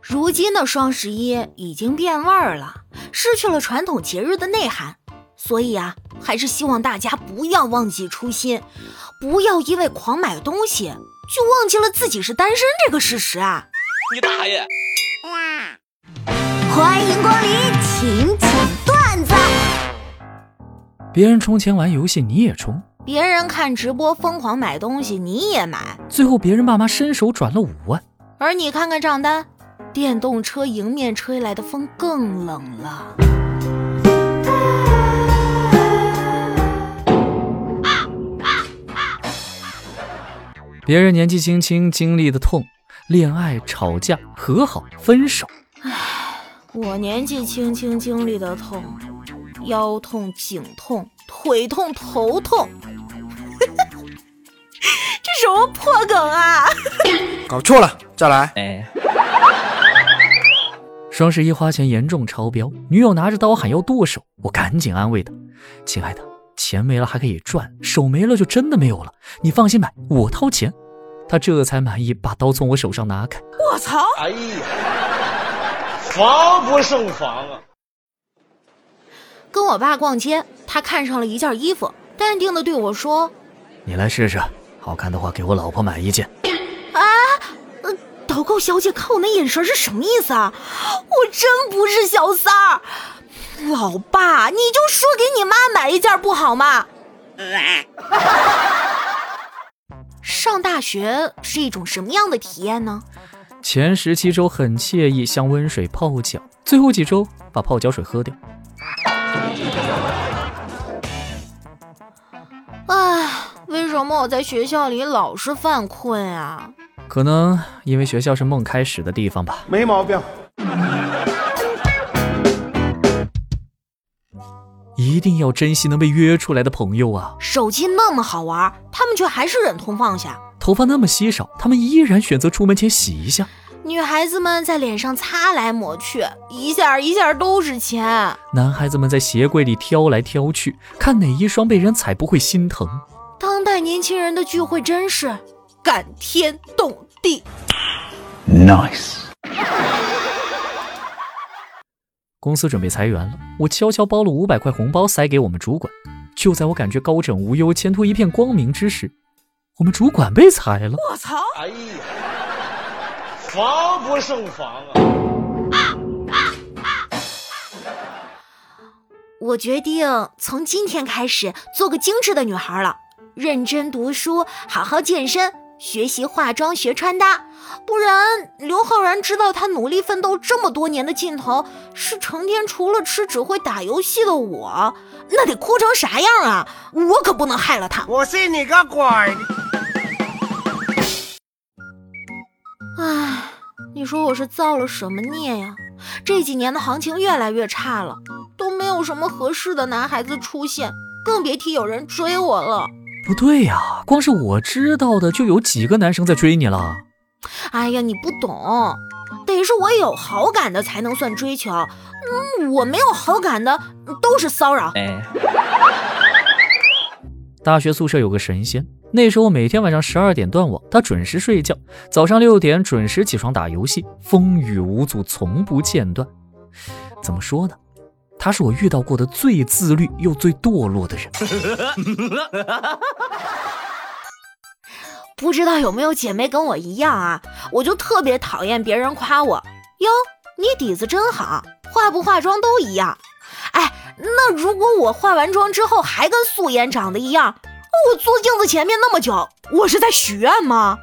如今的双十一已经变味儿了，失去了传统节日的内涵，所以啊，还是希望大家不要忘记初心，不要因为狂买东西就忘记了自己是单身这个事实啊！你大爷！欢迎光临请讲段子。别人充钱玩游戏，你也充；别人看直播疯狂买东西，你也买。最后别人爸妈伸手转了五万，而你看看账单，电动车迎面吹来的风更冷了。别人年纪轻轻经历的痛，恋爱、吵架、和好、分手。唉，我年纪轻轻经历的痛，腰痛、颈痛、腿痛、头痛。这什么破梗啊！搞错了，再来。哎，双十一花钱严重超标，女友拿着刀喊要剁手，我赶紧安慰她：“亲爱的。”钱没了还可以赚，手没了就真的没有了。你放心买，我掏钱。她这才满意，把刀从我手上拿开。我操！哎呀，防不胜防啊！跟我爸逛街，他看上了一件衣服，淡定的对我说：“你来试试，好看的话给我老婆买一件。”小姐看我那眼神是什么意思啊？我真不是小三儿。老爸，你就说给你妈买一件不好吗？上大学是一种什么样的体验呢？前十七周很惬意，像温水泡脚；最后几周把泡脚水喝掉。唉，为什么我在学校里老是犯困啊？可能因为学校是梦开始的地方吧。没毛病。一定要珍惜能被约出来的朋友啊！手机那么好玩，他们却还是忍痛放下；头发那么稀少，他们依然选择出门前洗一下；女孩子们在脸上擦来抹去，一下一下都是钱；男孩子们在鞋柜里挑来挑去，看哪一双被人踩不会心疼。当代年轻人的聚会真是感天动地。Nice。公司准备裁员了，我悄悄包了五百块红包塞给我们主管。就在我感觉高枕无忧、前途一片光明之时，我们主管被裁了。我操！哎呀，防不胜防啊！我决定从今天开始做个精致的女孩了，认真读书，好好健身。学习化妆学穿搭，不然刘昊然知道他努力奋斗这么多年的尽头是成天除了吃只会打游戏的我，那得哭成啥样啊！我可不能害了他。我信你个鬼！唉，你说我是造了什么孽呀？这几年的行情越来越差了，都没有什么合适的男孩子出现，更别提有人追我了。不对呀，光是我知道的就有几个男生在追你了。哎呀，你不懂，得是我有好感的才能算追求。嗯，我没有好感的都是骚扰。哎，大学宿舍有个神仙，那时候每天晚上十二点断网，他准时睡觉，早上六点准时起床打游戏，风雨无阻，从不间断。怎么说呢？他是我遇到过的最自律又最堕落的人。不知道有没有姐妹跟我一样啊？我就特别讨厌别人夸我哟，你底子真好，化不化妆都一样。哎，那如果我化完妆之后还跟素颜长得一样，我坐镜子前面那么久，我是在许愿吗？